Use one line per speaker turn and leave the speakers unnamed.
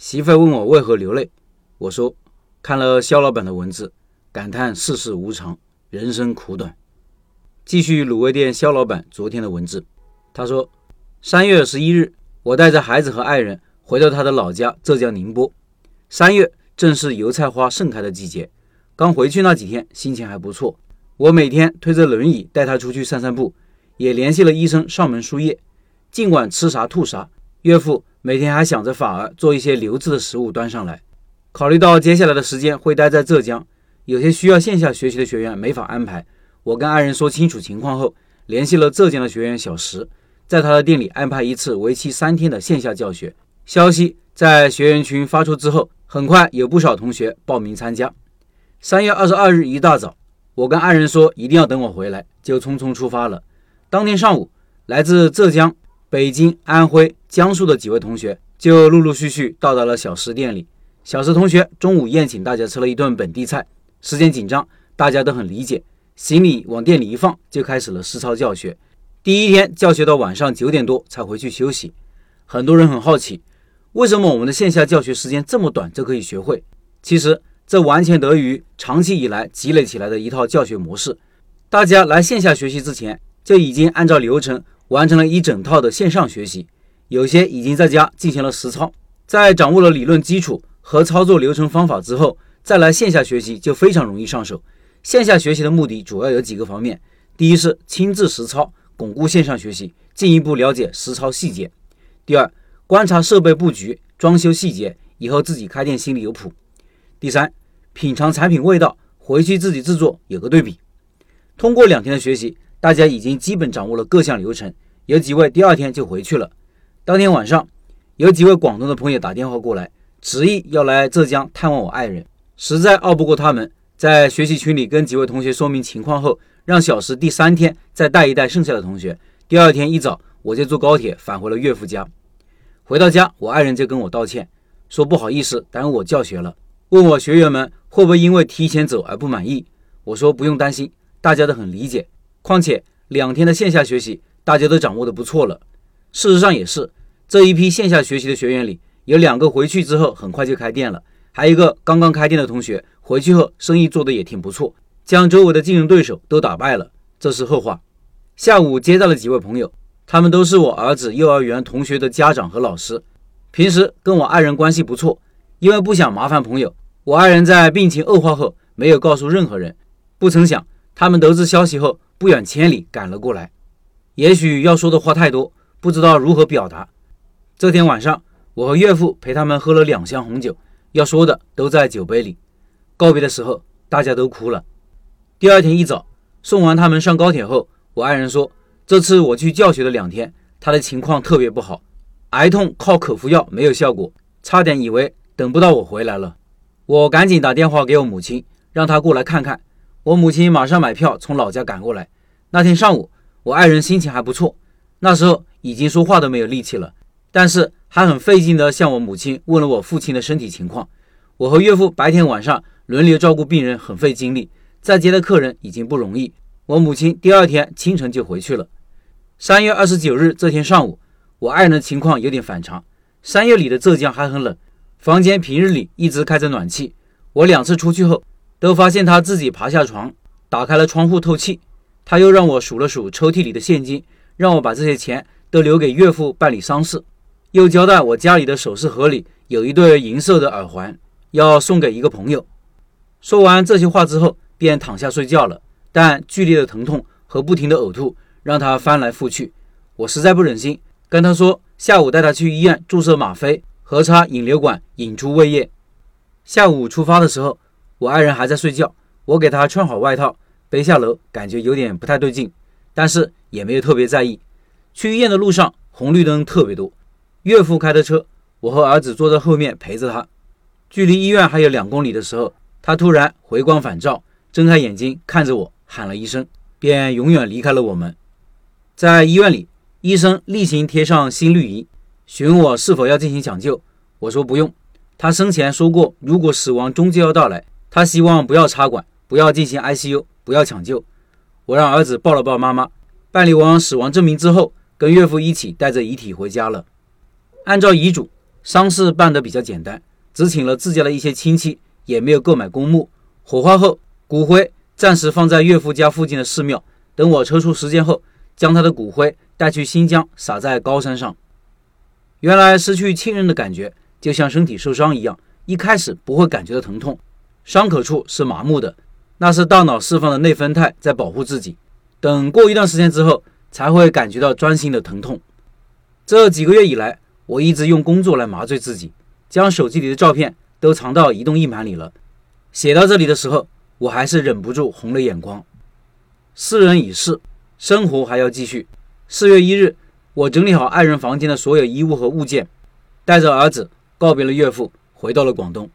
媳妇问我为何流泪，我说看了肖老板的文字，感叹世事无常，人生苦短。继续卤味店肖老板昨天的文字，他说三月十一日，我带着孩子和爱人回到他的老家浙江宁波。三月正是油菜花盛开的季节，刚回去那几天心情还不错。我每天推着轮椅带他出去散散步，也联系了医生上门输液。尽管吃啥吐啥，岳父。每天还想着法儿做一些流质的食物端上来。考虑到接下来的时间会待在浙江，有些需要线下学习的学员没法安排。我跟爱人说清楚情况后，联系了浙江的学员小石，在他的店里安排一次为期三天的线下教学。消息在学员群发出之后，很快有不少同学报名参加。三月二十二日一大早，我跟爱人说一定要等我回来，就匆匆出发了。当天上午，来自浙江。北京、安徽、江苏的几位同学就陆陆续续到达了小石店里。小石同学中午宴请大家吃了一顿本地菜。时间紧张，大家都很理解，行李往店里一放，就开始了实操教学。第一天教学到晚上九点多才回去休息。很多人很好奇，为什么我们的线下教学时间这么短就可以学会？其实这完全得益于长期以来积累起来的一套教学模式。大家来线下学习之前就已经按照流程。完成了一整套的线上学习，有些已经在家进行了实操。在掌握了理论基础和操作流程方法之后，再来线下学习就非常容易上手。线下学习的目的主要有几个方面：第一是亲自实操，巩固线上学习，进一步了解实操细节；第二，观察设备布局、装修细节，以后自己开店心里有谱；第三，品尝产品味道，回去自己制作有个对比。通过两天的学习。大家已经基本掌握了各项流程，有几位第二天就回去了。当天晚上，有几位广东的朋友打电话过来，执意要来浙江探望我爱人，实在拗不过他们，在学习群里跟几位同学说明情况后，让小石第三天再带一带剩下的同学。第二天一早，我就坐高铁返回了岳父家。回到家，我爱人就跟我道歉，说不好意思耽误我教学了，问我学员们会不会因为提前走而不满意。我说不用担心，大家都很理解。况且两天的线下学习，大家都掌握的不错了。事实上也是，这一批线下学习的学员里，有两个回去之后很快就开店了，还有一个刚刚开店的同学回去后生意做得也挺不错，将周围的竞争对手都打败了。这是后话。下午接待了几位朋友，他们都是我儿子幼儿园同学的家长和老师，平时跟我爱人关系不错。因为不想麻烦朋友，我爱人在病情恶化后没有告诉任何人。不曾想，他们得知消息后。不远千里赶了过来，也许要说的话太多，不知道如何表达。这天晚上，我和岳父陪他们喝了两箱红酒，要说的都在酒杯里。告别的时候，大家都哭了。第二天一早，送完他们上高铁后，我爱人说，这次我去教学的两天，他的情况特别不好，癌痛靠口服药没有效果，差点以为等不到我回来了。我赶紧打电话给我母亲，让她过来看看。我母亲马上买票从老家赶过来。那天上午，我爱人心情还不错，那时候已经说话都没有力气了，但是还很费劲地向我母亲问了我父亲的身体情况。我和岳父白天晚上轮流照顾病人，很费精力，再接待客人已经不容易。我母亲第二天清晨就回去了。三月二十九日这天上午，我爱人的情况有点反常。三月里的浙江还很冷，房间平日里一直开着暖气。我两次出去后。都发现他自己爬下床，打开了窗户透气。他又让我数了数抽屉里的现金，让我把这些钱都留给岳父办理丧事。又交代我家里的首饰盒里有一对银色的耳环，要送给一个朋友。说完这些话之后，便躺下睡觉了。但剧烈的疼痛和不停的呕吐让他翻来覆去。我实在不忍心，跟他说下午带他去医院注射吗啡和插引流管引出胃液。下午出发的时候。我爱人还在睡觉，我给他穿好外套，背下楼，感觉有点不太对劲，但是也没有特别在意。去医院的路上红绿灯特别多，岳父开的车，我和儿子坐在后面陪着他。距离医院还有两公里的时候，他突然回光返照，睁开眼睛看着我，喊了一声，便永远离开了我们。在医院里，医生例行贴上心率仪，询问我是否要进行抢救。我说不用，他生前说过，如果死亡终究要到来。他希望不要插管，不要进行 ICU，不要抢救。我让儿子抱了抱妈妈，办理完死亡证明之后，跟岳父一起带着遗体回家了。按照遗嘱，丧事办得比较简单，只请了自家的一些亲戚，也没有购买公墓。火化后，骨灰暂时放在岳父家附近的寺庙，等我抽出时间后，将他的骨灰带去新疆，撒在高山上。原来失去亲人的感觉，就像身体受伤一样，一开始不会感觉到疼痛，伤口处是麻木的，那是大脑释放的内啡肽在保护自己。等过一段时间之后，才会感觉到钻心的疼痛。这几个月以来，我一直用工作来麻醉自己，将手机里的照片都藏到移动硬盘里了。写到这里的时候，我还是忍不住红了眼眶。世人已逝，生活还要继续。四月一日，我整理好爱人房间的所有衣物和物件，带着儿子告别了岳父，回到了广东。